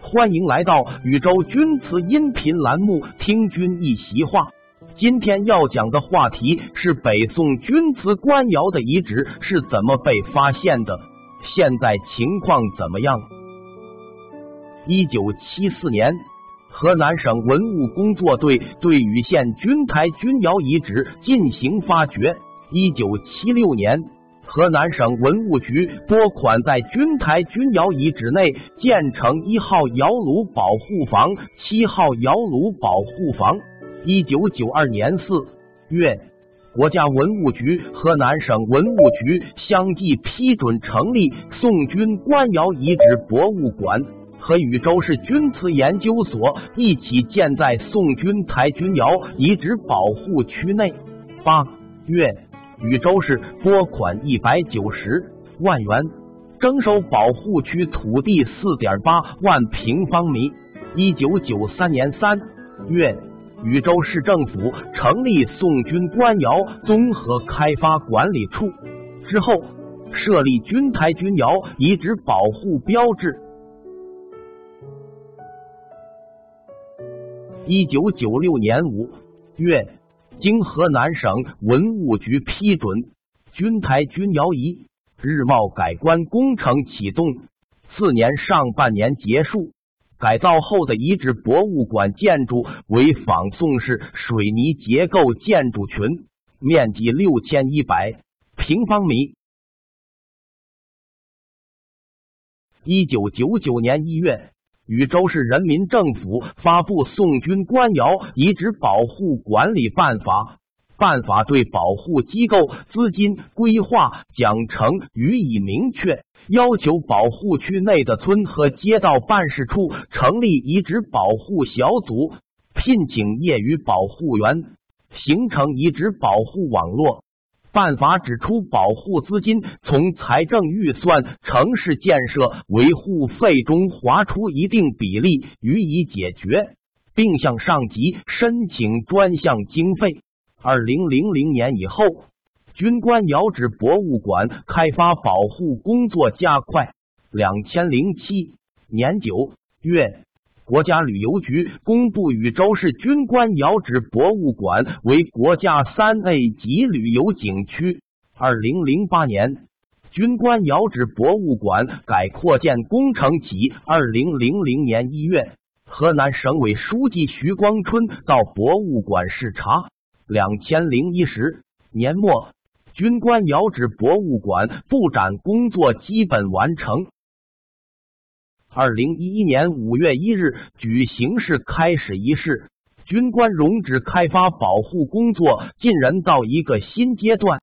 欢迎来到宇宙钧瓷音频栏目《听君一席话》。今天要讲的话题是北宋钧瓷官窑的遗址是怎么被发现的，现在情况怎么样？一九七四年，河南省文物工作队对禹县钧台钧窑遗址进行发掘。一九七六年。河南省文物局拨款在钧台钧窑遗址内建成一号窑炉保护房、七号窑炉保护房。一九九二年四月，国家文物局、河南省文物局相继批准成立宋钧官窑遗址博物馆，和禹州市钧瓷研究所一起建在宋钧台钧窑遗址保护区内。八月。禹州市拨款一百九十万元征收保护区土地四点八万平方米。一九九三年三月，禹州市政府成立宋军官窑综合开发管理处，之后设立军台钧窑遗址保护标志。一九九六年五月。经河南省文物局批准，军台钧窑遗日貌改观工程启动，次年上半年结束。改造后的遗址博物馆建筑为仿宋式水泥结构建筑群，面积六千一百平方米。一九九九年一月。禹州市人民政府发布《宋军官窑遗址保护管理办法》，办法对保护机构资金规划奖惩予以明确，要求保护区内的村和街道办事处成立遗址保护小组，聘请业余保护员，形成遗址保护网络。办法指出，保护资金从财政预算、城市建设维护费中划出一定比例予以解决，并向上级申请专项经费。二零零零年以后，军官窑址博物馆开发保护工作加快。两千零七年九月。国家旅游局公布禹州市军官窑址博物馆为国家三 A 级旅游景区。二零零八年，军官窑址博物馆改扩建工程起。二零零零年一月，河南省委书记徐光春到博物馆视察。两千零一十年末，军官窑址博物馆布展工作基本完成。二零一一年五月一日举行式开始仪式，军官容止开发保护工作进人到一个新阶段。